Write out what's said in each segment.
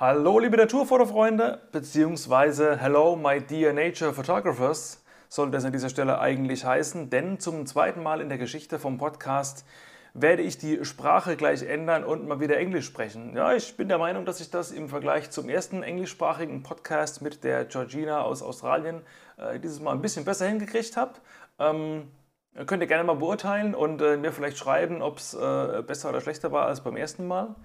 Hallo liebe Naturfotofreunde, beziehungsweise Hello my dear nature photographers sollte es an dieser Stelle eigentlich heißen, denn zum zweiten Mal in der Geschichte vom Podcast werde ich die Sprache gleich ändern und mal wieder Englisch sprechen. Ja, ich bin der Meinung, dass ich das im Vergleich zum ersten englischsprachigen Podcast mit der Georgina aus Australien äh, dieses Mal ein bisschen besser hingekriegt habe. Ähm, könnt ihr gerne mal beurteilen und äh, mir vielleicht schreiben, ob es äh, besser oder schlechter war als beim ersten Mal.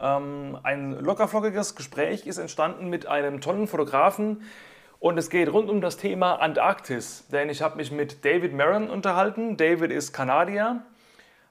Ähm, ein lockerflockiges Gespräch ist entstanden mit einem tollen Fotografen und es geht rund um das Thema Antarktis. Denn ich habe mich mit David Maron unterhalten. David ist Kanadier,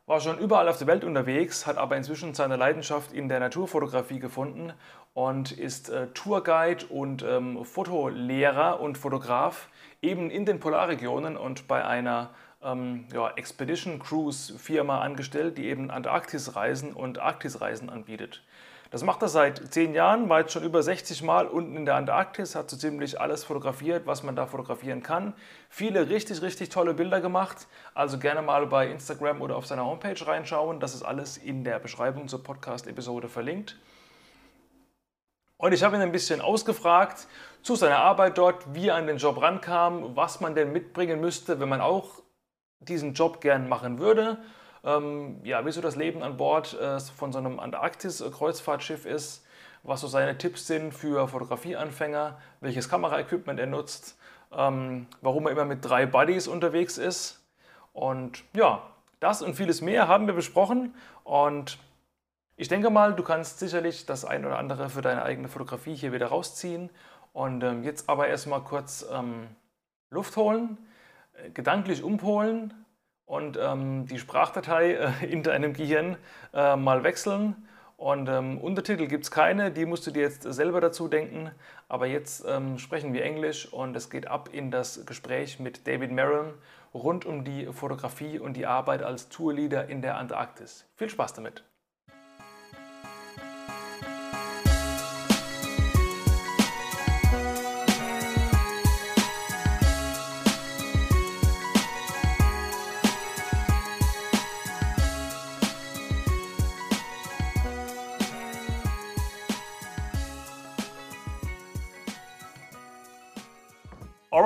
war schon überall auf der Welt unterwegs, hat aber inzwischen seine Leidenschaft in der Naturfotografie gefunden und ist äh, Tourguide und ähm, Fotolehrer und Fotograf eben in den Polarregionen und bei einer ähm, ja, Expedition Cruise Firma angestellt, die eben Antarktisreisen und Arktisreisen anbietet. Das macht er seit zehn Jahren, war jetzt schon über 60 Mal unten in der Antarktis, hat so ziemlich alles fotografiert, was man da fotografieren kann. Viele richtig, richtig tolle Bilder gemacht. Also gerne mal bei Instagram oder auf seiner Homepage reinschauen. Das ist alles in der Beschreibung zur Podcast-Episode verlinkt. Und ich habe ihn ein bisschen ausgefragt zu seiner Arbeit dort, wie er an den Job rankam, was man denn mitbringen müsste, wenn man auch diesen Job gern machen würde. Ähm, ja, wie so das Leben an Bord äh, von so einem Antarktis-Kreuzfahrtschiff ist, was so seine Tipps sind für Fotografieanfänger, welches Kameraequipment er nutzt, ähm, warum er immer mit drei Buddies unterwegs ist. Und ja, das und vieles mehr haben wir besprochen und ich denke mal, du kannst sicherlich das ein oder andere für deine eigene Fotografie hier wieder rausziehen. Und ähm, jetzt aber erstmal kurz ähm, Luft holen gedanklich umpolen und ähm, die Sprachdatei äh, in deinem Gehirn äh, mal wechseln. Und ähm, Untertitel gibt es keine, die musst du dir jetzt selber dazu denken. Aber jetzt ähm, sprechen wir Englisch und es geht ab in das Gespräch mit David Maron rund um die Fotografie und die Arbeit als Tourleader in der Antarktis. Viel Spaß damit!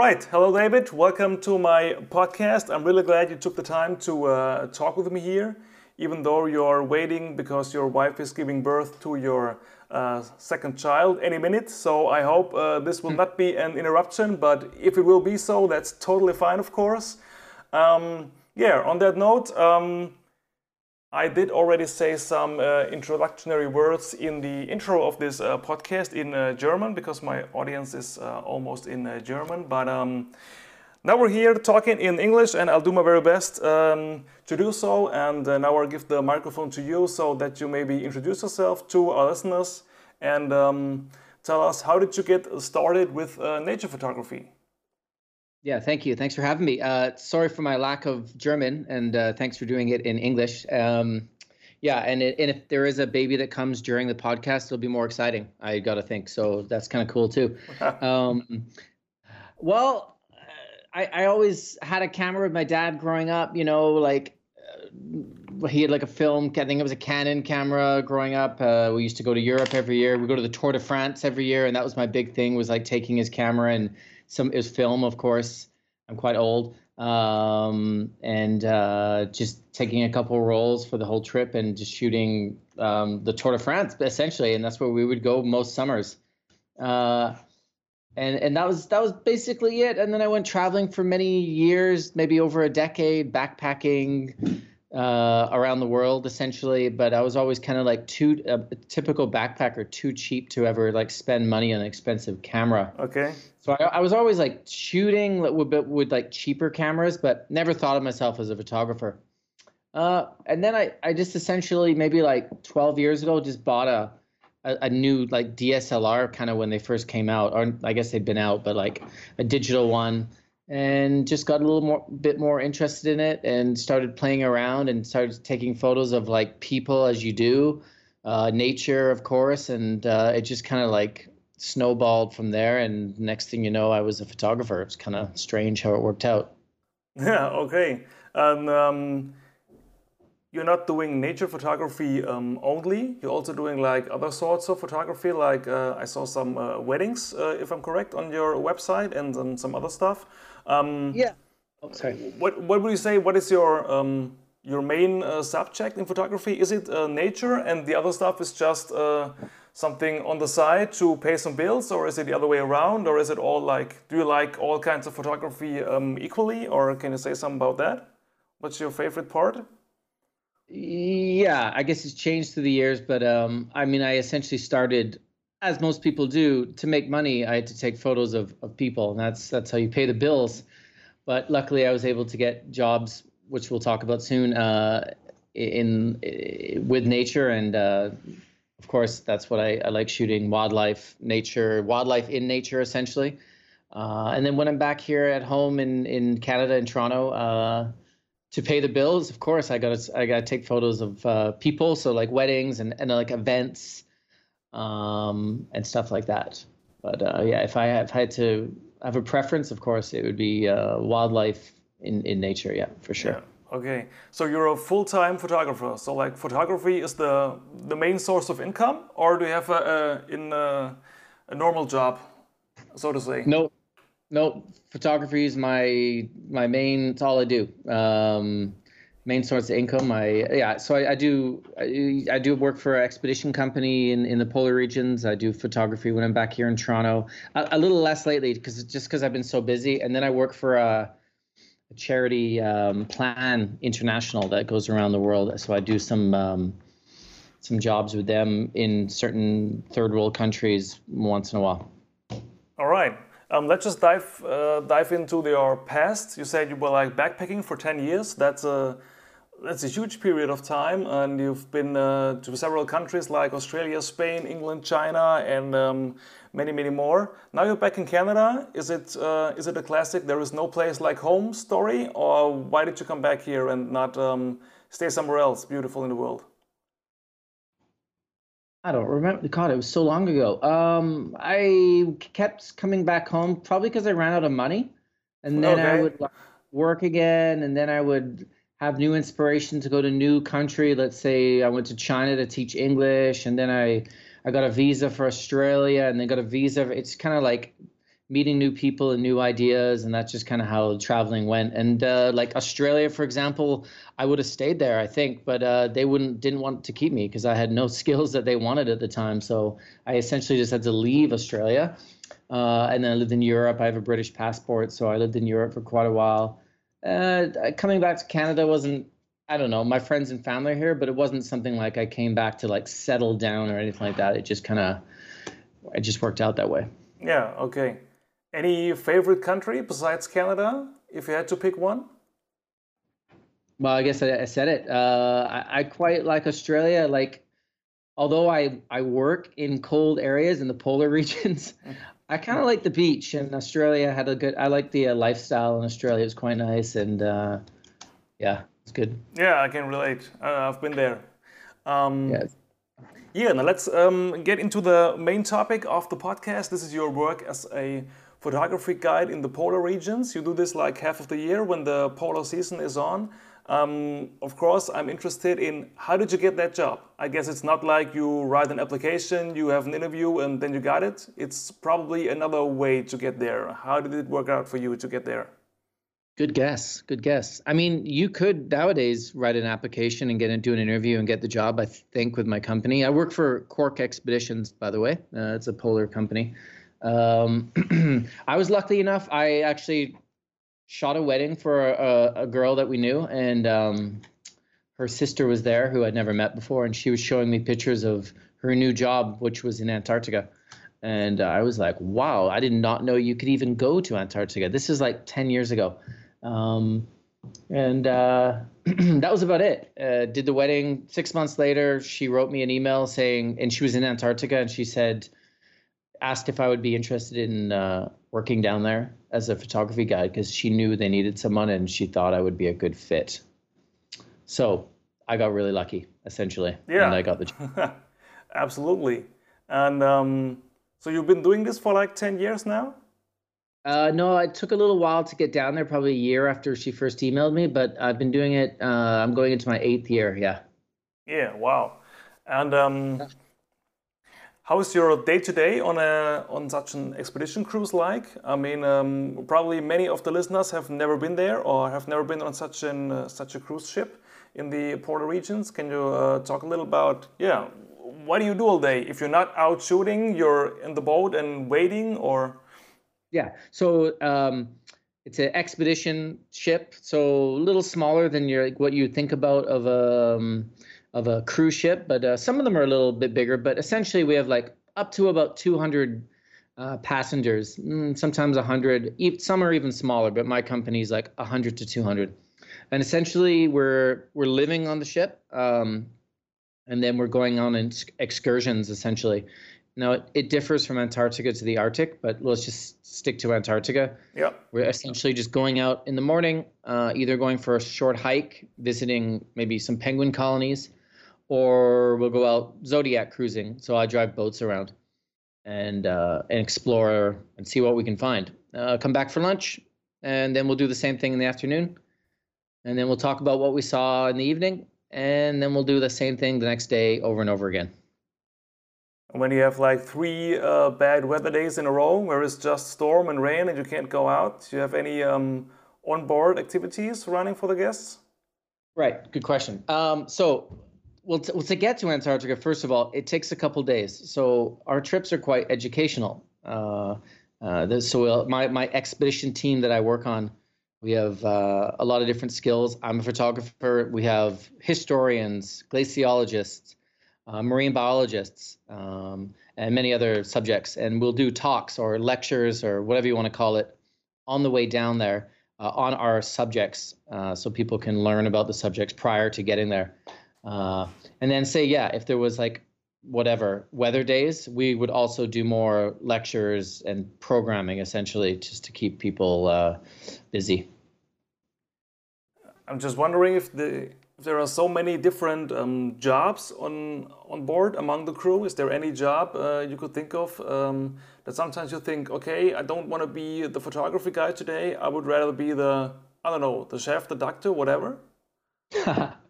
Right. Hello, David. Welcome to my podcast. I'm really glad you took the time to uh, talk with me here, even though you're waiting because your wife is giving birth to your uh, second child any minute. So I hope uh, this will hmm. not be an interruption, but if it will be so, that's totally fine, of course. Um, yeah, on that note, um, I did already say some uh, introductory words in the intro of this uh, podcast in uh, German because my audience is uh, almost in uh, German. But um, now we're here talking in English, and I'll do my very best um, to do so. And uh, now I'll give the microphone to you so that you maybe introduce yourself to our listeners and um, tell us how did you get started with nature photography. Yeah, thank you. Thanks for having me. Uh, sorry for my lack of German, and uh, thanks for doing it in English. Um, yeah, and it, and if there is a baby that comes during the podcast, it'll be more exciting. I got to think. So that's kind of cool too. um, well, I, I always had a camera with my dad growing up. You know, like uh, he had like a film. I think it was a Canon camera growing up. Uh, we used to go to Europe every year. We go to the Tour de France every year, and that was my big thing. Was like taking his camera and some was film, of course. I'm quite old, um, and uh, just taking a couple rolls for the whole trip and just shooting um, the Tour de France essentially, and that's where we would go most summers. Uh, and and that was that was basically it. And then I went traveling for many years, maybe over a decade, backpacking uh, around the world essentially. But I was always kind of like too a typical backpacker, too cheap to ever like spend money on an expensive camera. Okay. So I, I was always like shooting with, with like cheaper cameras, but never thought of myself as a photographer. Uh, and then I, I just essentially maybe like 12 years ago just bought a a, a new like DSLR kind of when they first came out, or I guess they've been out, but like a digital one and just got a little more bit more interested in it and started playing around and started taking photos of like people as you do uh, nature of course and uh, it just kind of like snowballed from there and next thing you know i was a photographer it's kind of strange how it worked out yeah okay and um, you're not doing nature photography um, only. You're also doing like other sorts of photography. Like uh, I saw some uh, weddings, uh, if I'm correct, on your website, and some other stuff. Um, yeah. Oh, sorry. What What would you say? What is your um, your main uh, subject in photography? Is it uh, nature, and the other stuff is just uh, something on the side to pay some bills, or is it the other way around, or is it all like? Do you like all kinds of photography um, equally, or can you say something about that? What's your favorite part? Yeah, I guess it's changed through the years, but um, I mean, I essentially started, as most people do, to make money. I had to take photos of, of people, and that's that's how you pay the bills. But luckily, I was able to get jobs, which we'll talk about soon, uh, in, in, with nature, and uh, of course, that's what I, I, like shooting: wildlife, nature, wildlife in nature, essentially. Uh, and then when I'm back here at home in in Canada in Toronto uh, to pay the bills, of course, I got I got to take photos of uh, people, so like weddings and and like events, um, and stuff like that. But uh, yeah, if I have had to have a preference, of course, it would be uh, wildlife in in nature. Yeah, for sure. Yeah. Okay, so you're a full-time photographer. So like photography is the the main source of income, or do you have a, a in a, a normal job, so to say? No, no, photography is my my main. It's all I do. Um, main source of income. I yeah. So I, I do I, I, do work for an expedition company in, in the polar regions. I do photography when I'm back here in Toronto. A, a little less lately because just because I've been so busy. And then I work for a, a charity um, Plan International that goes around the world. So I do some. Um, some jobs with them in certain third world countries once in a while. All right. Um, let's just dive uh, dive into your past. You said you were like backpacking for ten years. That's a that's a huge period of time, and you've been uh, to several countries like Australia, Spain, England, China, and um, many many more. Now you're back in Canada. Is it uh, is it a classic? There is no place like home story, or why did you come back here and not um, stay somewhere else beautiful in the world? I don't remember. God, it was so long ago. Um, I kept coming back home probably because I ran out of money, and then okay. I would work again, and then I would have new inspiration to go to new country. Let's say I went to China to teach English, and then I I got a visa for Australia, and then got a visa. it's kind of like meeting new people and new ideas and that's just kind of how traveling went. And uh, like australia for example i would have stayed there i think but uh, they wouldn't didn't want to keep me because i had no skills that they wanted at the time. So i essentially just had to leave australia uh, and then i lived in europe. I have a british passport so i lived in europe for quite a while. Uh, coming back to canada wasn't i don't know my friends and family are here but it wasn't something like i came back to like settle down or anything like that. It just kind of it just worked out that way. Yeah okay any favorite country besides Canada, if you had to pick one? Well, I guess I, I said it. Uh, I, I, quite like Australia. Like, although I I work in cold areas in the polar regions, I kind of like the beach. And Australia had a good. I like the uh, lifestyle in Australia. It was quite nice, and uh, yeah, it's good. Yeah, I can relate. Uh, I've been there. Um, yes. Yeah, now let's um, get into the main topic of the podcast. This is your work as a photography guide in the polar regions. You do this like half of the year when the polar season is on. Um, of course, I'm interested in how did you get that job? I guess it's not like you write an application, you have an interview, and then you got it. It's probably another way to get there. How did it work out for you to get there? Good guess. Good guess. I mean, you could nowadays write an application and get into an interview and get the job. I think with my company, I work for Quark Expeditions, by the way. Uh, it's a polar company. Um, I was lucky enough. I actually shot a wedding for a, a girl that we knew, and um, her sister was there, who I'd never met before, and she was showing me pictures of her new job, which was in Antarctica. And uh, I was like, "Wow! I did not know you could even go to Antarctica." This is like ten years ago, um, and uh, that was about it. Uh, did the wedding. Six months later, she wrote me an email saying, and she was in Antarctica, and she said asked if I would be interested in uh, working down there as a photography guide because she knew they needed someone and she thought I would be a good fit. So I got really lucky, essentially. Yeah. And I got the job. Absolutely. And um, so you've been doing this for like 10 years now? Uh, no, it took a little while to get down there, probably a year after she first emailed me, but I've been doing it. Uh, I'm going into my eighth year. Yeah. Yeah. Wow. And um, how is your day to day on a on such an expedition cruise like? I mean, um, probably many of the listeners have never been there or have never been on such an uh, such a cruise ship in the polar regions. Can you uh, talk a little about yeah? What do you do all day? If you're not out shooting, you're in the boat and waiting, or yeah. So um, it's an expedition ship, so a little smaller than your like, what you think about of a um, of a cruise ship, but uh, some of them are a little bit bigger. But essentially, we have like up to about 200 uh, passengers, mm, sometimes 100. Some are even smaller, but my company's like 100 to 200. And essentially, we're we're living on the ship, um, and then we're going on excursions essentially. Now, it, it, differs from Antarctica to the Arctic, but let's just stick to Antarctica. Yeah. We're essentially just going out in the morning, uh, either going for a short hike, visiting maybe some penguin colonies, or we'll go out zodiac cruising. So I drive boats around and uh, and explore and see what we can find. Uh, come back for lunch, and then we'll do the same thing in the afternoon, and then we'll talk about what we saw in the evening, and then we'll do the same thing the next day over and over again. When you have like three uh, bad weather days in a row, where it's just storm and rain and you can't go out, do you have any um, onboard activities running for the guests? Right, good question. Um, so, well, to, well, to get to Antarctica, first of all, it takes a couple days. So our trips are quite educational. Uh, uh, so we'll, my my expedition team that I work on, we have uh, a lot of different skills. I'm a photographer. We have historians, glaciologists uh, marine biologists, um, and many other subjects. And we'll do talks or lectures or whatever you want to call it on the way down there uh, on our subjects uh, so people can learn about the subjects prior to getting there. Uh, and then say, yeah, if there was like whatever weather days, we would also do more lectures and programming essentially just to keep people uh, busy. I'm just wondering if the there are so many different um, jobs on on board among the crew. Is there any job uh, you could think of um, that sometimes you think, okay, I don't want to be the photography guy today. I would rather be the I don't know, the chef, the doctor, whatever.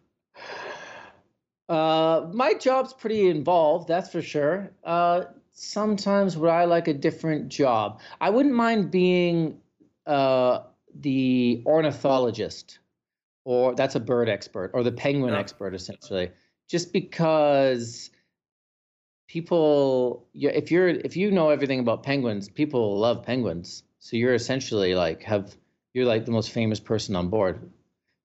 uh, my job's pretty involved, that's for sure. Uh, sometimes would I like a different job? I wouldn't mind being uh, the ornithologist or that's a bird expert or the penguin yeah. expert essentially just because people if you're if you know everything about penguins people love penguins so you're essentially like have you're like the most famous person on board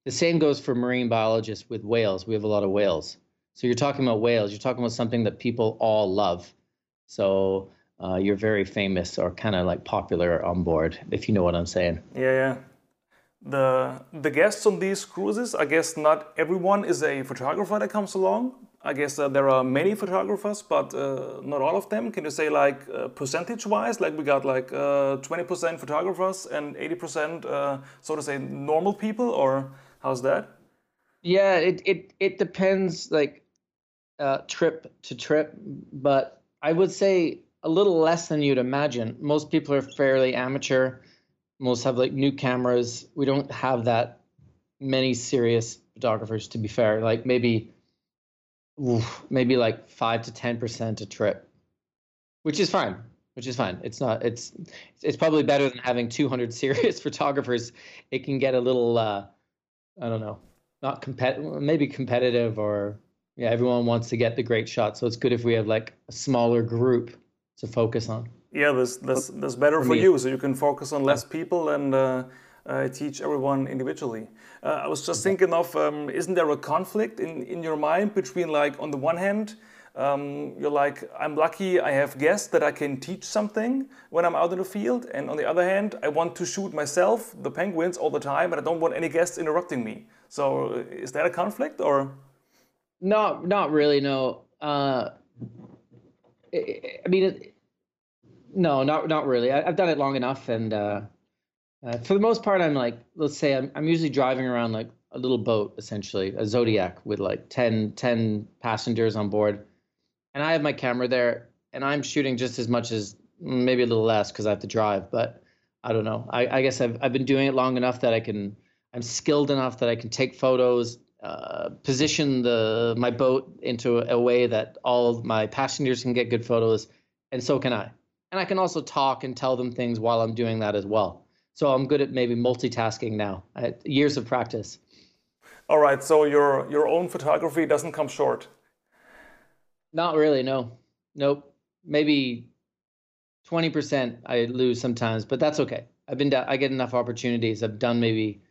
the same goes for marine biologists with whales we have a lot of whales so you're talking about whales. You're talking about something that people all love. So uh, you're very famous or kind of like popular on board if you know what i'm saying. Yeah yeah. The the guests on these cruises i guess not everyone is a photographer that comes along. I guess uh, there are many photographers but uh, not all of them. Can you say like uh, percentage wise like we got like 20% uh, photographers and 80% uh, so to say normal people or how's that? Yeah it it, it depends like uh, trip to trip but i would say a little less than you'd imagine most people are fairly amateur most have like new cameras. We don't have that many serious photographers, to be fair. Like maybe, oof, maybe like five to ten percent a trip, which is fine. Which is fine. It's not. It's it's probably better than having 200 serious photographers. It can get a little. Uh, I don't know. Not competitive. Maybe competitive or yeah. Everyone wants to get the great shot, so it's good if we have like a smaller group to focus on. Yeah, that's that's, that's better for, for you, so you can focus on less people and uh, uh, teach everyone individually. Uh, I was just thinking of, um, isn't there a conflict in, in your mind between like, on the one hand, um, you're like, I'm lucky I have guests that I can teach something when I'm out in the field. And on the other hand, I want to shoot myself, the penguins, all the time, and I don't want any guests interrupting me. So uh, is that a conflict or? No, not really, no. Uh, I mean, it, no, not not really. I, have done it long enough, and uh, uh, for the most part, I'm like, let's say, I'm I'm usually driving around like a little boat, essentially a Zodiac with like 10, 10 passengers on board, and I have my camera there, and I'm shooting just as much as maybe a little less because I have to drive, but I don't know. I, I guess I've I've been doing it long enough that I can. I'm skilled enough that I can take photos, uh, position the my boat into a, a way that all my passengers can get good photos, and so can I. And I can also talk and tell them things while I'm doing that as well. So I'm good at maybe multitasking now. years of practice. All right. So your your own photography doesn't come short. Not really. No. Nope. Maybe twenty percent I lose sometimes, but that's okay. I've been I get enough opportunities. I've done maybe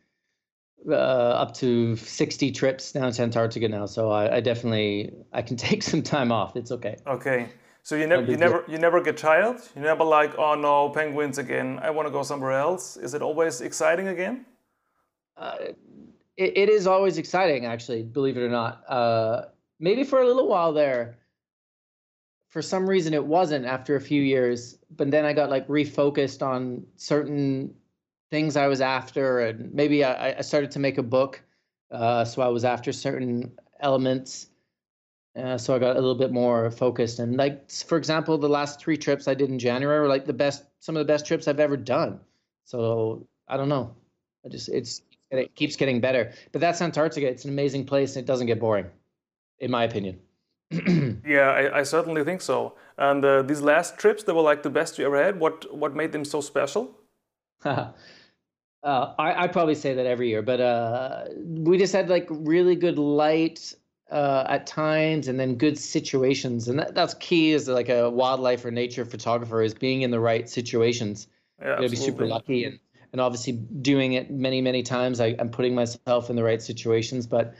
uh, up to sixty trips down to Antarctica now, so I, I definitely I can take some time off. It's okay. Okay. So you never, you never, you never get tired. You never like, oh no, penguins again. I want to go somewhere else. Is it always exciting again? Uh, it, it is always exciting, actually. Believe it or not. Uh, maybe for a little while there, for some reason it wasn't after a few years. But then I got like refocused on certain things I was after, and maybe I, I started to make a book. Uh, so I was after certain elements uh, so I got a little bit more focused. And like for example, the last three trips I did in January were like the best, some of the best trips I've ever done. So I don't know. I just it's it keeps getting better. But that's Antarctica. It's an amazing place, and it doesn't get boring, in my opinion. yeah, I, I, certainly think so. And uh, these last trips, they were like the best you ever had. What what made them so special? uh, I I probably say that every year, but uh, we just had like really good light uh, at times and then good situations and that, that's key as like a wildlife or nature photographer is being in the right situations. Yeah, you to be super lucky and and obviously doing it many many times. I, i'm putting myself in the right situations but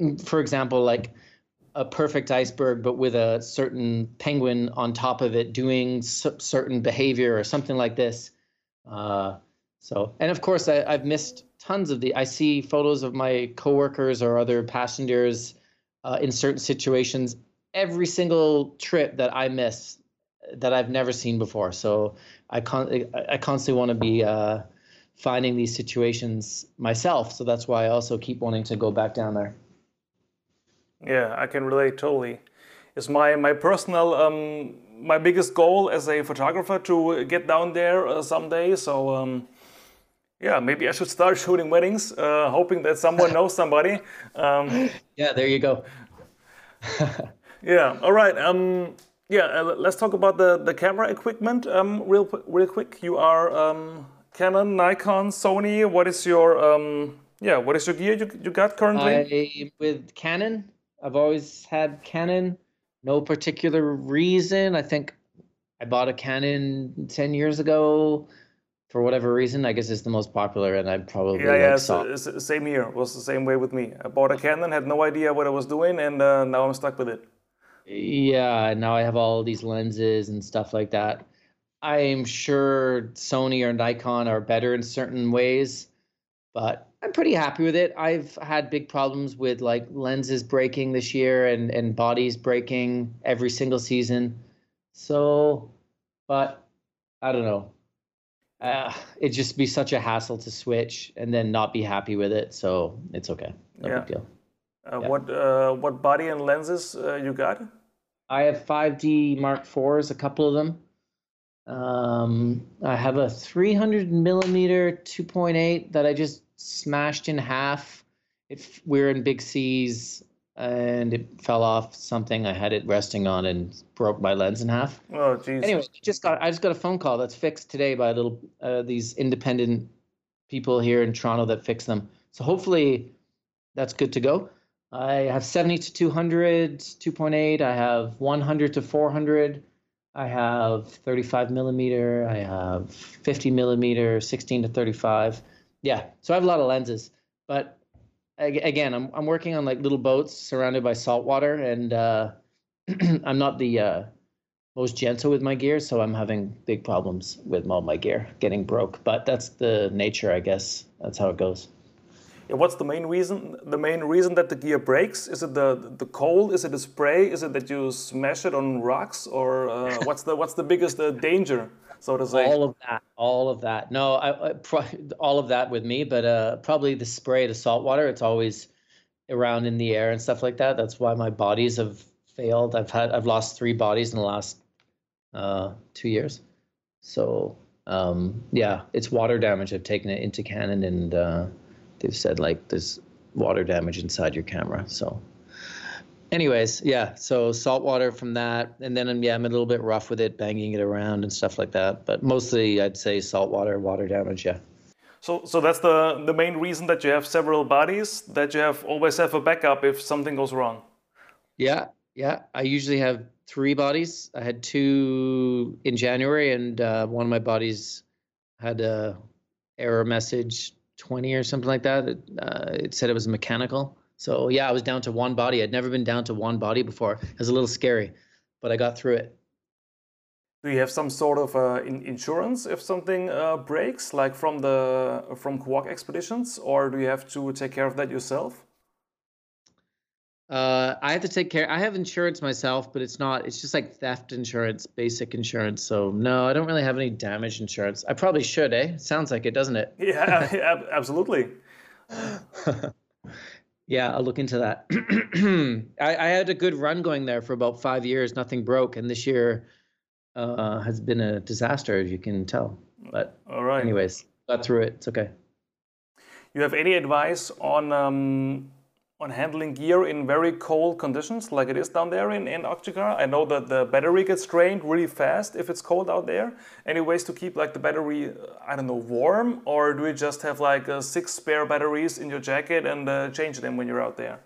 mm, for example like a perfect iceberg but with a certain penguin on top of it doing certain behavior or something like this uh, so and of course I, i've missed tons of the i see photos of my coworkers or other passengers uh, in certain situations every single trip that I miss that I've never seen before. So I con- I constantly want to be uh, finding these situations myself. So that's why I also keep wanting to go back down there. Yeah, I can relate totally. It's my my personal um, my biggest goal as a photographer to get down there uh, someday. So. Um, yeah, maybe I should start shooting weddings, uh, hoping that someone knows somebody. Um, yeah, there you go. yeah. All right. Um, yeah. Uh, let's talk about the the camera equipment. Um, real real quick. You are um, Canon, Nikon, Sony. What is your um, yeah? What is your gear you you got currently? I, with Canon, I've always had Canon. No particular reason. I think I bought a Canon ten years ago for whatever reason, I guess it's the most popular, and I probably yeah, yeah. Saw. It's, it's same here. It was the same way with me. I bought a Canon, had no idea what I was doing, and uh, now I'm stuck with it. Yeah, now I have all these lenses and stuff like that. I'm sure Sony or Nikon are better in certain ways, but I'm pretty happy with it. I've had big problems with like lenses breaking this year and and bodies breaking every single season. So, but I don't know uh, it'd just be such a hassle to switch and then not be happy with it. So it's okay. No yeah. big deal. Uh, yeah. What uh, what body and lenses uh, you got? I have 5D Mark IVs, a couple of them. Um, I have a 300 millimeter 2.8 that I just smashed in half. If we're in big seas and it fell off something. I had it resting on and broke my lens in half. Oh, jeez. Anyway, just got I just got a phone call that's fixed today by a little uh, these independent people here in Toronto that fix them. So hopefully that's good to go. I have 70 to 200, 2.8. I have 100 to 400. I have 35 millimeter. I have 50 millimeter, 16 to 35. Yeah, so I have a lot of lenses, but again, I'm I'm working on like little boats surrounded by salt water, and uh, I'm not the uh, most gentle with my gear, so I'm having big problems with all my gear getting broke. But that's the nature, I guess. That's how it goes. Yeah, what's the main reason? The main reason that the gear breaks is it the the cold? Is it the spray? Is it that you smash it on rocks? Or uh, what's the what's the biggest uh, danger? So to say. All of that, all of that. No, I, I pro- all of that with me, but uh, probably the spray, the salt water. It's always around in the air and stuff like that. That's why my bodies have failed. I've had I've lost three bodies in the last uh, two years. So um, yeah, it's water damage. I've taken it into Canon, and uh, they've said like there's water damage inside your camera. So, anyways, yeah. So salt water from that, and then um, yeah, I'm a little bit rough with it, banging it around and stuff like that. But mostly, I'd say salt water, water damage. Yeah. So, so that's the the main reason that you have several bodies that you have always have a backup if something goes wrong. Yeah, yeah. I usually have three bodies. I had two in January, and uh, one of my bodies had a error message 20 or something like that. It, uh, it said it was mechanical. So yeah, I was down to one body. I'd never been down to one body before. It was a little scary, but I got through it. Do you have some sort of uh, in insurance if something uh, breaks, like from the from Quark expeditions, or do you have to take care of that yourself? Uh, I have to take care. I have insurance myself, but it's not. It's just like theft insurance, basic insurance. So no, I don't really have any damage insurance. I probably should, eh? Sounds like it, doesn't it? Yeah, absolutely. yeah, I'll look into that. I, I, had a good run going there for about five years. Nothing broke, and this year uh, has been a disaster, as you can tell. But all right. Anyways, got through it. It's okay. You have any advice on? Um on handling gear in very cold conditions like it is down there in Antarctica? I know that the battery gets drained really fast if it's cold out there. Any ways to keep like the battery, uh, I don't know, warm? Or do you just have like uh, six spare batteries in your jacket and uh, change them when you're out there?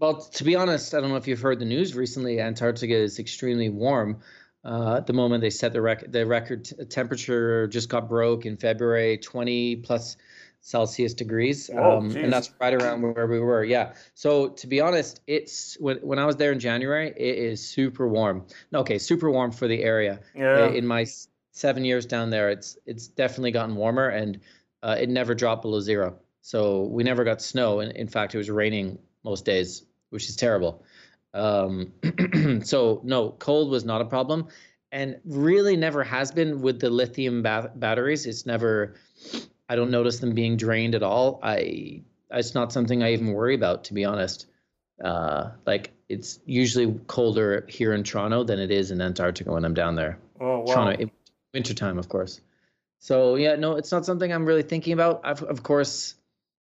Well, to be honest, I don't know if you've heard the news recently. Antarctica is extremely warm. Uh, at the moment, they set the, rec- the record temperature just got broke in February, 20 plus Celsius degrees, oh, um, and that's right around where we were. Yeah. So to be honest, it's when when I was there in January, it is super warm. Okay, super warm for the area. Yeah. In my seven years down there, it's it's definitely gotten warmer, and uh, it never dropped below zero. So we never got snow, and in fact, it was raining most days, which is terrible. Um, so no, cold was not a problem, and really never has been with the lithium ba- batteries. It's never I don't notice them being drained at all. I it's not something I even worry about, to be honest. Uh, like it's usually colder here in Toronto than it is in Antarctica when I'm down there. Oh wow! Toronto, wintertime, of course. So yeah, no, it's not something I'm really thinking about. I've, of course,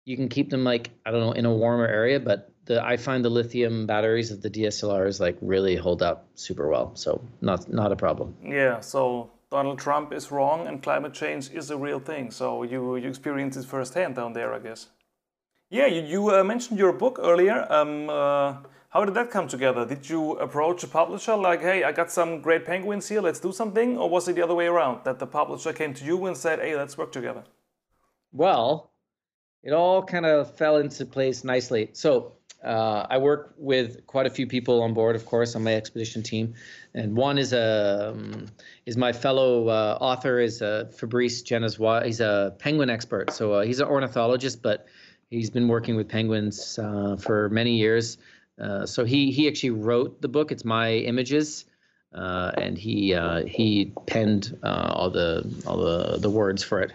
you can keep them like I don't know in a warmer area, but the I find the lithium batteries of the DSLRs like really hold up super well. So not not a problem. Yeah. So Donald Trump is wrong and climate change is a real thing. So you, you experience it firsthand down there, I guess. Yeah, you, you uh, mentioned your book earlier. Um, uh, how did that come together? Did you approach a publisher like, hey, I got some great penguins here, let's do something? Or was it the other way around, that the publisher came to you and said, hey, let's work together? Well, it all kind of fell into place nicely. So uh, I work with quite a few people on board, of course, on my expedition team, and one is a um, is my fellow uh, author is uh, Fabrice Genevois. He's a penguin expert, so uh, he's an ornithologist, but he's been working with penguins uh, for many years. Uh, so he he actually wrote the book. It's my images. and he he penned all the all the, the words for it.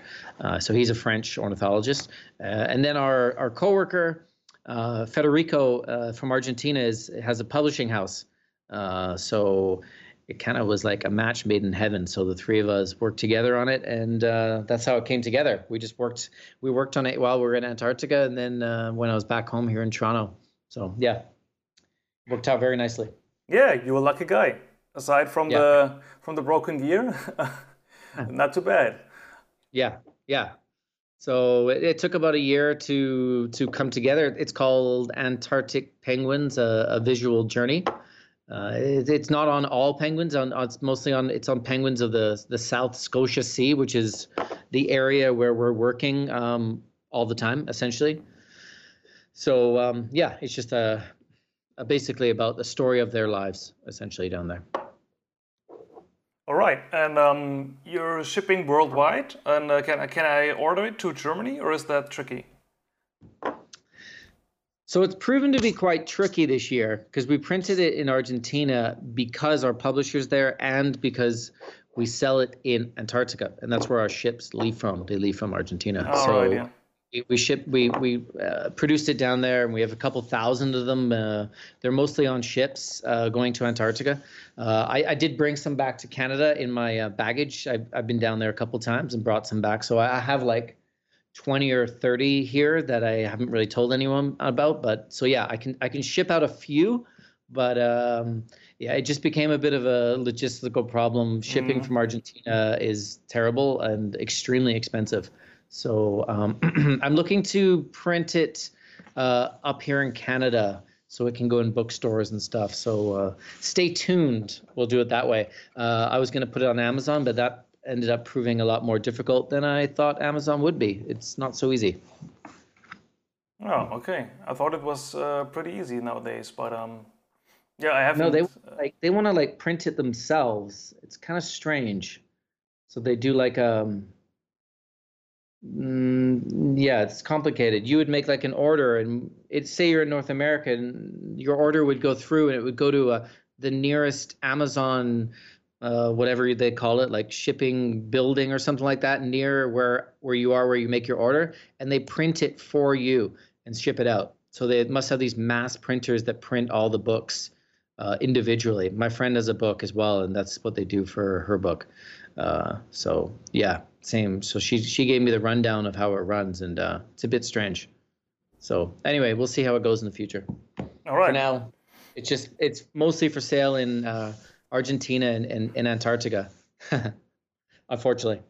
so he's a French ornithologist. and then our our coworker uh, Federico uh, from Argentina is has a publishing house, uh, so it kind of was like a match made in heaven. So the three of us worked together on it, and uh, that's how it came together. We just worked we worked on it while we were in Antarctica, and then uh, when I was back home here in Toronto. So yeah, worked out very nicely. Yeah, you were a lucky guy. Aside from yeah. the from the broken gear, not too bad. Yeah, yeah. So it, it, took about a year to to come together. It's called Antarctic Penguins: A, a Visual Journey. Uh, it, it's not on all penguins. On it's mostly on it's on penguins of the the South Scotia Sea, which is the area where we're working um, all the time, essentially. So um, yeah, it's just a, a basically about the story of their lives, essentially down there. All right, and um, you're shipping worldwide, and uh, can can I order it to Germany, or is that tricky? So it's proven to be quite tricky this year because we printed it in Argentina because our publisher's there, and because we sell it in Antarctica, and that's where our ships leave from. They leave from Argentina. Oh, so right, yeah. We ship we we uh, produced it down there and we have a couple thousand of them uh, they're mostly on ships uh, going to antarctica. Uh, I, I, did bring some back to canada in my uh, baggage. I've, I've been down there a couple times and brought some back. So i have like 20 or 30 here that i haven't really told anyone about but so yeah i can i can ship out a few but um, yeah it just became a bit of a logistical problem. Shipping mm. from argentina is terrible and extremely expensive so um, I'm looking to print it uh, up here in Canada so it can go in bookstores and stuff. So uh, stay tuned. We'll do it that way. Uh, I was going to put it on Amazon, but that ended up proving a lot more difficult than I thought Amazon would be. It's not so easy. Oh, okay. I thought it was uh, pretty easy nowadays, but um, yeah, I haven't. No, they like they want to like print it themselves. It's kind of strange. So they do like um Mm, yeah, it's complicated. You would make like an order, and it say you're in North America, and your order would go through, and it would go to a, uh, the nearest Amazon, uh, whatever they call it, like shipping building or something like that, near where where you are, where you make your order, and they print it for you and ship it out. So they must have these mass printers that print all the books uh, individually. My friend has a book as well, and that's what they do for her book. Uh, so yeah, same. So she she gave me the rundown of how it runs, and uh, it's a bit strange. So anyway, we'll see how it goes in the future. All right. For now, it's just it's mostly for sale in uh, Argentina and, and, and Antarctica, unfortunately.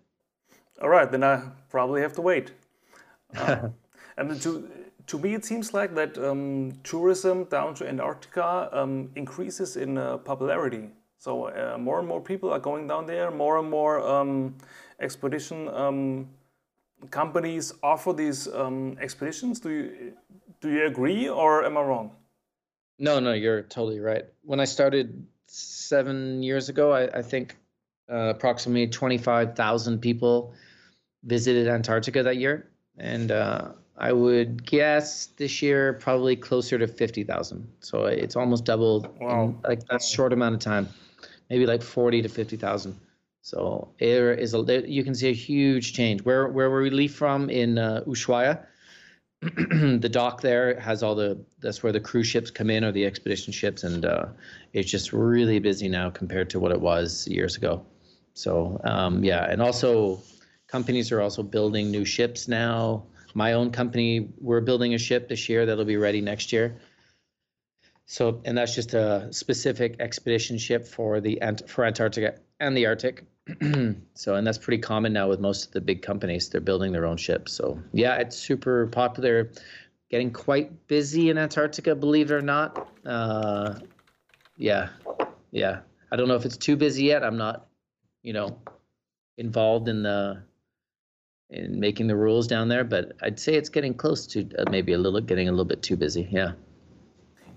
All right, then I probably have to wait. Uh, and to to me, it seems like that um, tourism down to Antarctica um, increases in uh, popularity. So uh, more and more people are going down there. More and more um, expedition um, companies offer these um, expeditions. Do you do you agree, or am I wrong? No, no, you're totally right. When I started seven years ago, I, I think uh, approximately twenty five thousand people visited Antarctica that year, and uh, I would guess this year probably closer to fifty thousand. So it's almost doubled wow. in like that short amount of time maybe like 40 to 50,000. So there is a you can see a huge change. Where where we leave from in uh, Ushuaia, the dock there has all the that's where the cruise ships come in or the expedition ships, and uh, it's just really busy now compared to what it was years ago. So um, yeah, and also companies are also building new ships now. My own company, we're building a ship this year that'll be ready next year. So, and that's just a specific expedition ship for the for Antarctica and the Arctic. so, and that's pretty common now with most of the big companies. They're building their own ships. So, yeah, it's super popular. Getting quite busy in Antarctica, believe it or not. Uh, yeah, yeah. I don't know if it's too busy yet. I'm not, you know, involved in the in making the rules down there, but I'd say it's getting close to uh, maybe a little getting a little bit too busy. Yeah.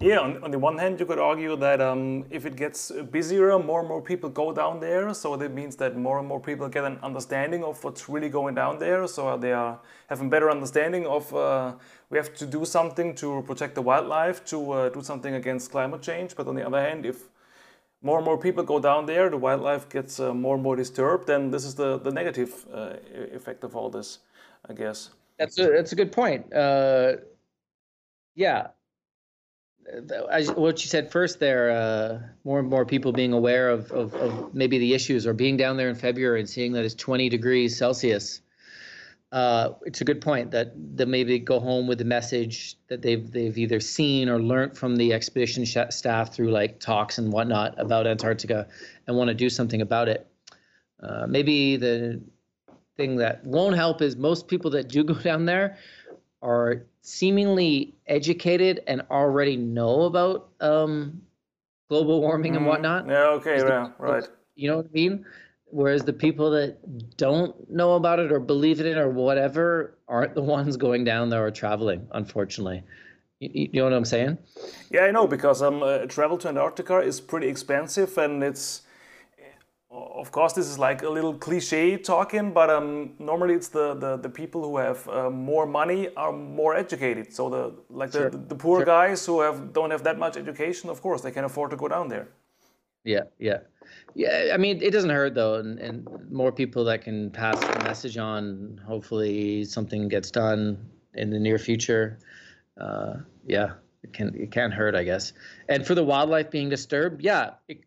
Yeah, on, on, the one hand, you could argue that um, if it gets busier, more and more people go down there. So that means that more and more people get an understanding of what's really going down there. So they are having better understanding of uh, we have to do something to protect the wildlife, to uh, do something against climate change. But on the other hand, if more and more people go down there, the wildlife gets uh, more and more disturbed. And this is the the negative uh, effect of all this, I guess. That's a that's a good point. Uh, yeah, as what you said first there, uh, more and more people being aware of, of, of, maybe the issues or being down there in February and seeing that it's 20 degrees Celsius. Uh, it's a good point that they maybe go home with the message that they've they've either seen or learned from the expedition sh- staff through like talks and whatnot about Antarctica and want to do something about it. Uh, maybe the thing that won't help is most people that do go down there are seemingly educated and already know about um, global warming mm and mm-hmm. whatnot. Yeah, okay, yeah, right. You know what I mean? Whereas the people that don't know about it or believe in it or whatever aren't the ones going down there or traveling, unfortunately. You, you know what I'm saying? Yeah, I know because um, uh, travel to Antarctica is pretty expensive and it's of course, this is like a little cliche talking, but um, normally it's the, the, the people who have uh, more money are more educated. So the like sure. the, the poor sure. guys who have don't have that much education, of course, they can afford to go down there. Yeah, yeah, yeah. I mean, it doesn't hurt though, and, and more people that can pass the message on. Hopefully, something gets done in the near future. Uh, yeah, it can it can't hurt, I guess. And for the wildlife being disturbed, yeah, it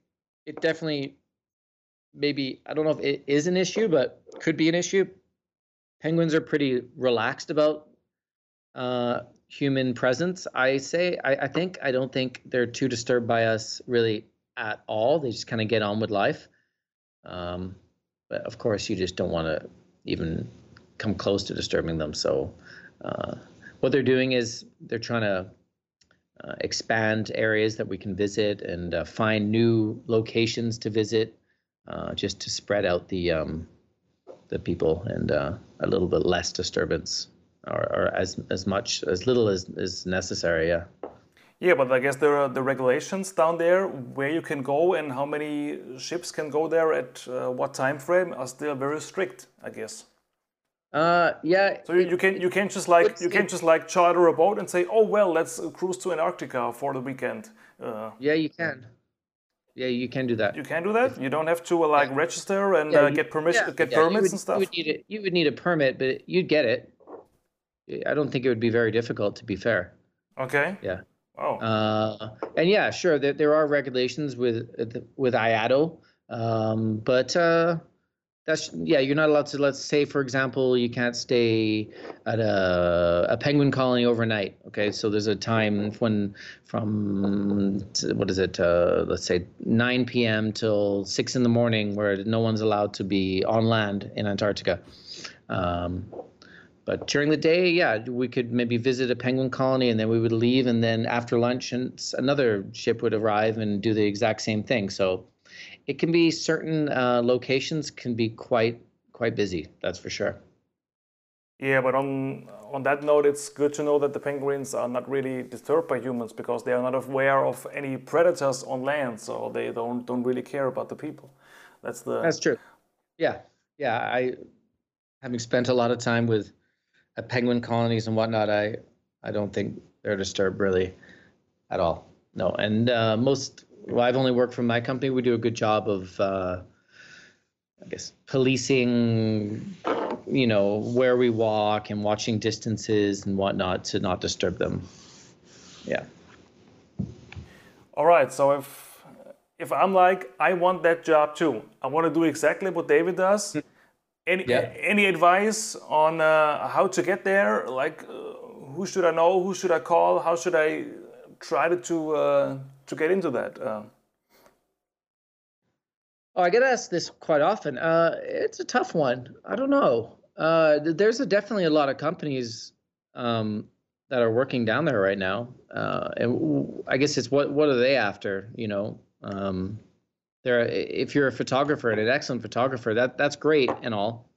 it definitely maybe I don't know if it is an issue, but could be an issue. Penguins are pretty relaxed about uh, human presence. I say I, I think I don't think they're too disturbed by us really at all. They just kind of get on with life. Um, but of course, you just don't want to even come close to disturbing them. So, uh, what they're doing is they're trying to uh, expand areas that we can visit and uh, find new locations to visit, uh, just to spread out the um, the people and uh, a little bit less disturbance, or, or as as much as little as is necessary. Yeah. Yeah, but I guess there are the regulations down there where you can go and how many ships can go there at uh, what time frame are still very strict, I guess. Uh, yeah. So you, you can you can't just like you can't just like charter a boat and say, oh well, let's cruise to Antarctica for the weekend. Uh, yeah, you can. Yeah, you can do that. You can do that. You don't have to uh, like yeah. register and yeah, uh, get permission, yeah, get permits would, and stuff. You would need it. You would need a permit, but you'd get it. I don't think it would be very difficult, to be fair. Okay. Yeah. Oh. Uh, and yeah, sure, there, there are regulations with with IATO, um, but uh, that's yeah, you're not allowed to. Let's say, for example, you can't stay at a, a penguin colony overnight. Okay, so there's a time when from what is it? Uh, let's say 9 p.m. till six in the morning, where no one's allowed to be on land in Antarctica. Um, but during the day, yeah, we could maybe visit a penguin colony and then we would leave. And then after lunch, and another ship would arrive and do the exact same thing. So it can be certain uh, locations can be quite quite busy. That's for sure. Yeah, but on on that note, it's good to know that the penguins are not really disturbed by humans because they are not aware of any predators on land, so they don't don't really care about the people. That's the. That's true. Yeah, yeah. I, having spent a lot of time with at penguin colonies and whatnot, I I don't think they're disturbed really at all. No, and uh, most well, I've only worked for my company. We do a good job of, uh, I guess, policing, you know, where we walk and watching distances and whatnot to not disturb them. Yeah. All right. So if if I'm like, I want that job too. I want to do exactly what David does. Any yeah. any advice on uh, how to get there? Like, uh, who should I know? Who should I call? How should I try to to, uh, to get into that? Uh? Oh, I get asked this quite often. Uh, it's a tough one. I don't know. Uh, there's a, definitely a lot of companies um, that are working down there right now, and I guess it's what what are they after? You know. Um, there if you're a photographer and an excellent photographer that that's great and all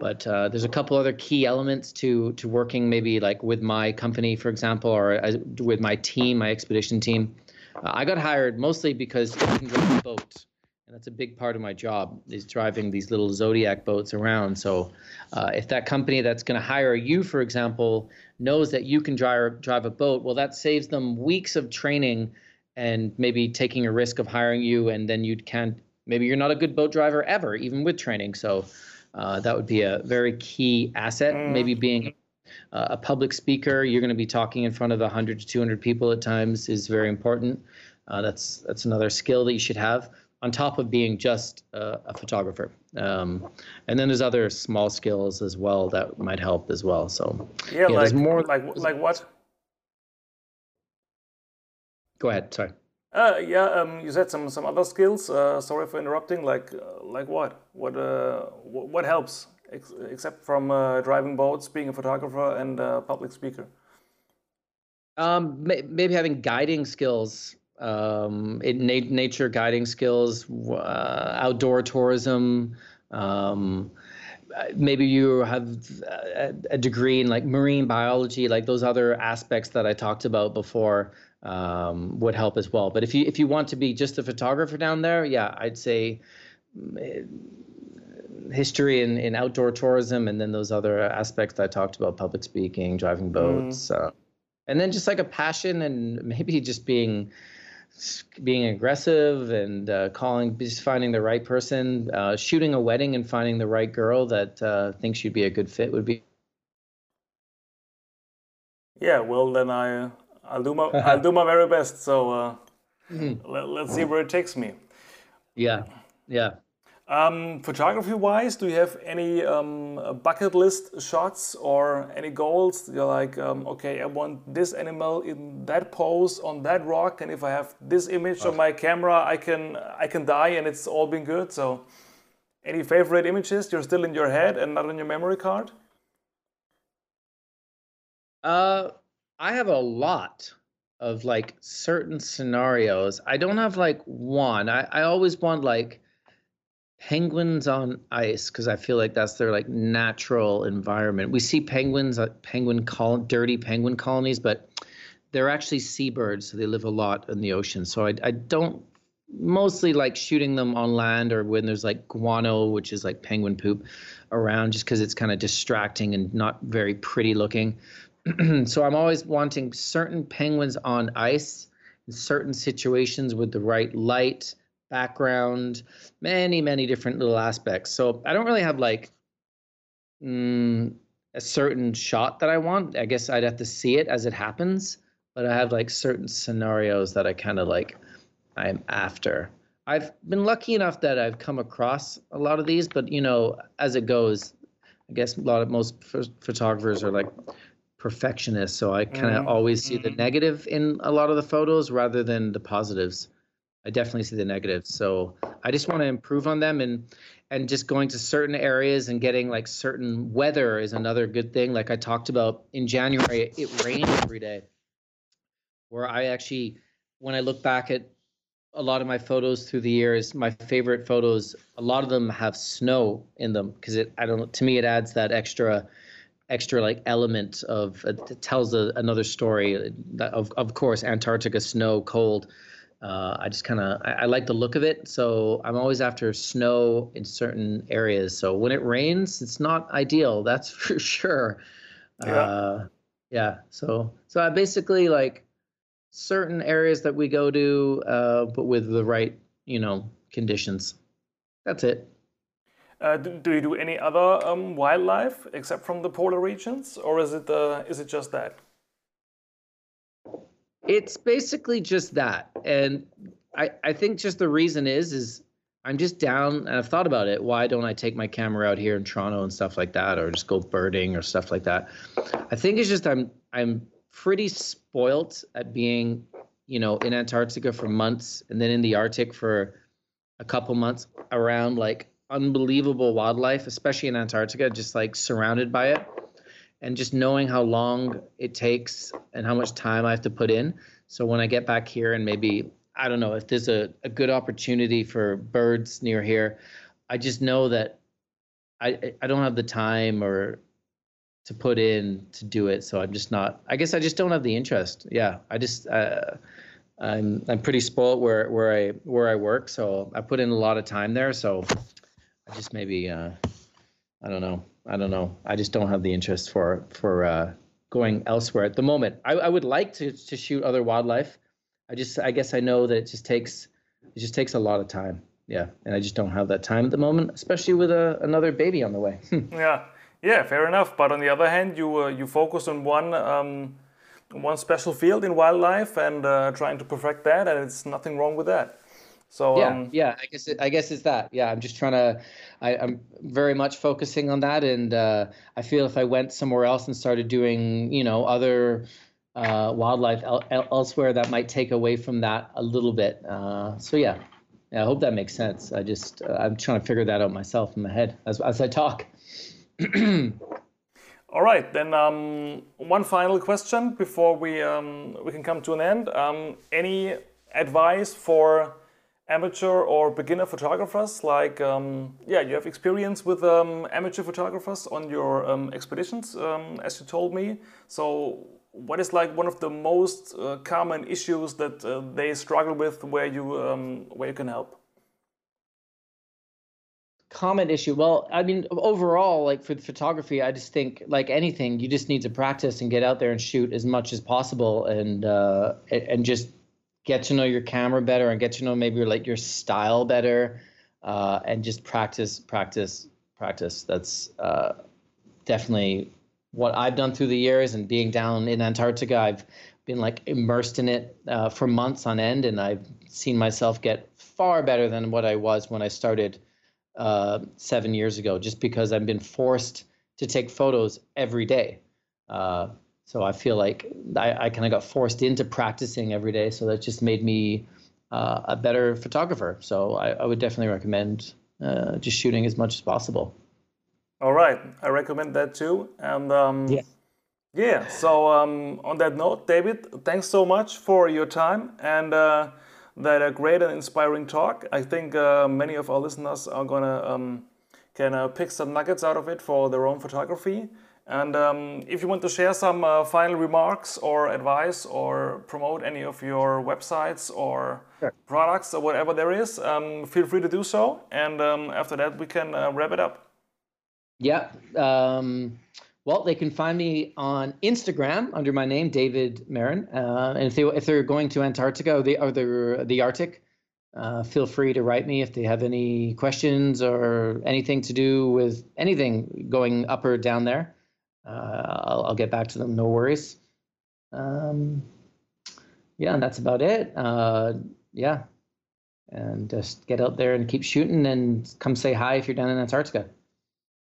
but uh, there's a couple other key elements to to working maybe like with my company for example or uh, with my team my expedition team uh, i got hired mostly because i can drive a boat and that's a big part of my job is driving these little zodiac boats around so uh, if that company that's going to hire you for example knows that you can drive drive a boat well that saves them weeks of training and maybe taking a risk of hiring you and then you can't maybe you're not a good boat driver ever even with training so uh, that would be a very key asset mm. maybe being uh, a public speaker you're going to be talking in front of 100 to 200 people at times is very important uh, that's that's another skill that you should have on top of being just a photographer um, and then there's other small skills as well that might help as well so yeah, yeah like, more like like what Go ahead. Sorry. Uh, yeah, um, you said some some other skills. Uh, sorry for interrupting. Like uh, like what? What uh, what helps ex except from uh, driving boats, being a photographer, and a public speaker? Um, maybe having guiding skills, um, in na nature guiding skills, uh, outdoor tourism. Um, maybe you have a degree in like marine biology, like those other aspects that I talked about before um, would help as well. But if you if you want to be just a photographer down there, yeah, I'd say mm, history in, in outdoor tourism and then those other aspects I talked about, public speaking, driving boats, mm. uh, and then just like a passion and maybe just being being aggressive and uh, calling, just finding the right person, uh, shooting a wedding and finding the right girl that uh, thinks you'd be a good fit would be. Yeah, well then I I'll do my I'll do my very best. So uh, mm-hmm. let, let's see where it takes me. Yeah, yeah. Um, photography wise, do you have any um, bucket list shots or any goals? You're like, um, okay, I want this animal in that pose on that rock, and if I have this image on my camera, I can I can die, and it's all been good. So, any favorite images you're still in your head and not on your memory card? Uh, I have a lot of like certain scenarios. I don't have like one. I I always want like penguins on ice because I feel like that's their like natural environment. We see penguins, uh, penguin col- dirty penguin colonies, but they're actually seabirds. So they live a lot in the ocean. So I, I don't mostly like shooting them on land or when there's like guano, which is like penguin poop around, just because it's kind of distracting and not very pretty looking. so I'm always wanting certain penguins on ice in certain situations with the right light background, many, many different little aspects. So I don't really have like mm, a certain shot that I want. I guess I'd have to see it as it happens, but I have like certain scenarios that I kind of like I'm after. I've been lucky enough that I've come across a lot of these, but you know, as it goes, I guess a lot of most photographers are like perfectionists, so I kind of mm-hmm. always see the mm-hmm. negative in a lot of the photos rather than the positives. I definitely see the negatives. So I just want to improve on them and and just going to certain areas and getting like certain weather is another good thing. Like I talked about in January, it rained every day. Where I actually, when I look back at a lot of my photos through the years, my favorite photos, a lot of them have snow in them because it. I don't. To me, it adds that extra extra like element of it tells a, another story of of course antarctica snow cold uh, I just kind of I, I, like the look of it. So I'm always after snow in certain areas. So when it rains, it's not ideal. That's for sure. Yeah. Uh, yeah. So so I basically like certain areas that we go to, uh, but with the right you know conditions. That's it. Uh, do, do, you do any other um, wildlife except from the polar regions, or is it uh, is it just that? It's basically just that. And I, I think just the reason is is I'm just down and I've thought about it. Why don't I take my camera out here in Toronto and stuff like that or just go birding or stuff like that? I think it's just I'm I'm pretty spoilt at being, you know, in Antarctica for months and then in the Arctic for a couple months around like unbelievable wildlife, especially in Antarctica, just like surrounded by it and just knowing how long it takes and how much time I have to put in. So when I get back here and maybe I don't know if there's a, a good opportunity for birds near here, I just know that I I don't have the time or to put in to do it. So I'm just not. I guess I just don't have the interest. Yeah, I just uh, I'm I'm pretty spoiled where where I where I work. So I put in a lot of time there. So I just maybe uh, I don't know. I don't know. I just don't have the interest for for uh, going elsewhere at the moment. I, I would like to to shoot other wildlife. I just I guess I know that it just takes it just takes a lot of time. Yeah, and I just don't have that time at the moment, especially with a, another baby on the way. yeah, yeah, fair enough. But on the other hand, you uh, you focus on one um, one special field in wildlife and uh, trying to perfect that, and it's nothing wrong with that. So yeah, um, yeah, I guess it, I guess it's that. Yeah, I'm just trying to. I, am very much focusing on that, and uh, I feel if I went somewhere else and started doing, you know, other uh, wildlife el- elsewhere, that might take away from that a little bit. Uh, so yeah, yeah, I hope that makes sense. I just uh, I'm trying to figure that out myself in my head as as I talk. All right, then um, one final question before we um, we can come to an end. Um, any advice for amateur or beginner photographers like um, yeah you have experience with um, amateur photographers on your um, expeditions um, as you told me. So what is like one of the most uh, common issues that uh, they struggle with where you um, where you can help? Common issue. Well i mean overall like for photography i just think like anything you just need to practice and get out there and shoot as much as possible and uh, and just get to know your camera better and get to know maybe like your style better uh, and just practice practice practice. That's uh, definitely what i've done through the years and being down in antarctica i've been like immersed in it uh, for months on end and i've seen myself get far better than what i was when i started uh, seven years ago just because i've been forced to take photos every day. Uh, so I feel like I, I kind of got forced into practicing every day. So that just made me uh, a better photographer. So I, I would definitely recommend uh, just shooting as much as possible. All right, I recommend that too. And um, yeah, yeah. So um, on that note, David, thanks so much for your time and uh, that a great and inspiring talk. I think uh, many of our listeners are gonna um, can uh, pick some nuggets out of it for their own photography. And um, if you want to share some uh, final remarks or advice or promote any of your websites or sure. products or whatever there is, um, feel free to do so. And um, after that, we can uh, wrap it up. Yeah. Um, well, they can find me on Instagram under my name, David Merron. Uh, and if, they, if they're going to Antarctica or the, or the, the Arctic, uh, feel free to write me if they have any questions or anything to do with anything going up or down there uh, I'll, I'll, get back to them. No worries. Um, yeah, and that's about it. Uh, yeah, and just get out there and keep shooting, and come say hi if you're down in Antarctica.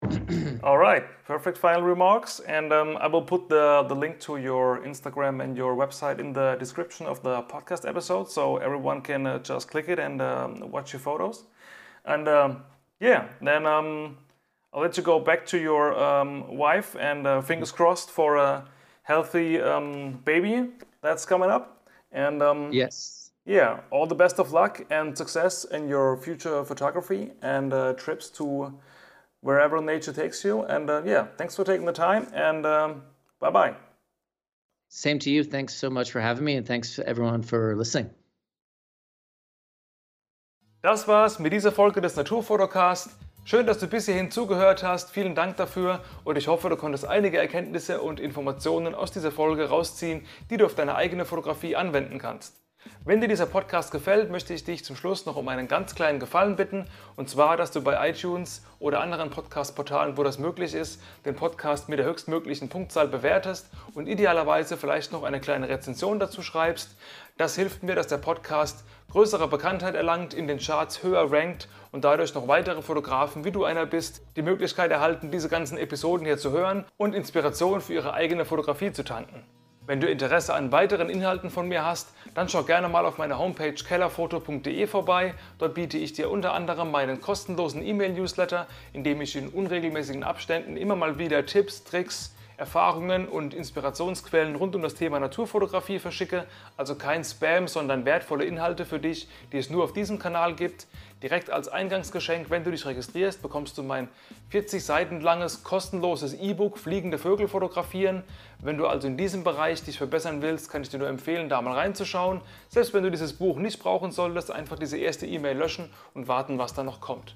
All right, perfect final remarks, and um, I will put the the link to your Instagram and your website in the description of the podcast episode, so everyone can uh, just click it and um, watch your photos. And um, yeah, then um, I'll let you go back to your um, wife and uh, fingers crossed for a healthy um, baby that's coming up. And um, yes, yeah, all the best of luck and success in your future photography and uh, trips to wherever nature takes you. And uh, yeah, thanks for taking the time and um, bye bye. Same to you. Thanks so much for having me and thanks to everyone for listening. Das war's mit dieser Folge des Naturfotocast. Schön, dass du bis hierhin zugehört hast. Vielen Dank dafür und ich hoffe, du konntest einige Erkenntnisse und Informationen aus dieser Folge rausziehen, die du auf deine eigene Fotografie anwenden kannst. Wenn dir dieser Podcast gefällt, möchte ich dich zum Schluss noch um einen ganz kleinen Gefallen bitten. Und zwar, dass du bei iTunes oder anderen Podcast-Portalen, wo das möglich ist, den Podcast mit der höchstmöglichen Punktzahl bewertest und idealerweise vielleicht noch eine kleine Rezension dazu schreibst. Das hilft mir, dass der Podcast größere Bekanntheit erlangt, in den Charts höher rankt und dadurch noch weitere Fotografen, wie du einer bist, die Möglichkeit erhalten, diese ganzen Episoden hier zu hören und Inspiration für ihre eigene Fotografie zu tanken. Wenn du Interesse an weiteren Inhalten von mir hast, dann schau gerne mal auf meiner Homepage kellerfoto.de vorbei. Dort biete ich dir unter anderem meinen kostenlosen E-Mail-Newsletter, in dem ich in unregelmäßigen Abständen immer mal wieder Tipps, Tricks, Erfahrungen und Inspirationsquellen rund um das Thema Naturfotografie verschicke. Also kein Spam, sondern wertvolle Inhalte für dich, die es nur auf diesem Kanal gibt. Direkt als Eingangsgeschenk, wenn du dich registrierst, bekommst du mein 40 Seiten langes kostenloses E-Book Fliegende Vögel fotografieren. Wenn du also in diesem Bereich dich verbessern willst, kann ich dir nur empfehlen, da mal reinzuschauen. Selbst wenn du dieses Buch nicht brauchen solltest, einfach diese erste E-Mail löschen und warten, was da noch kommt.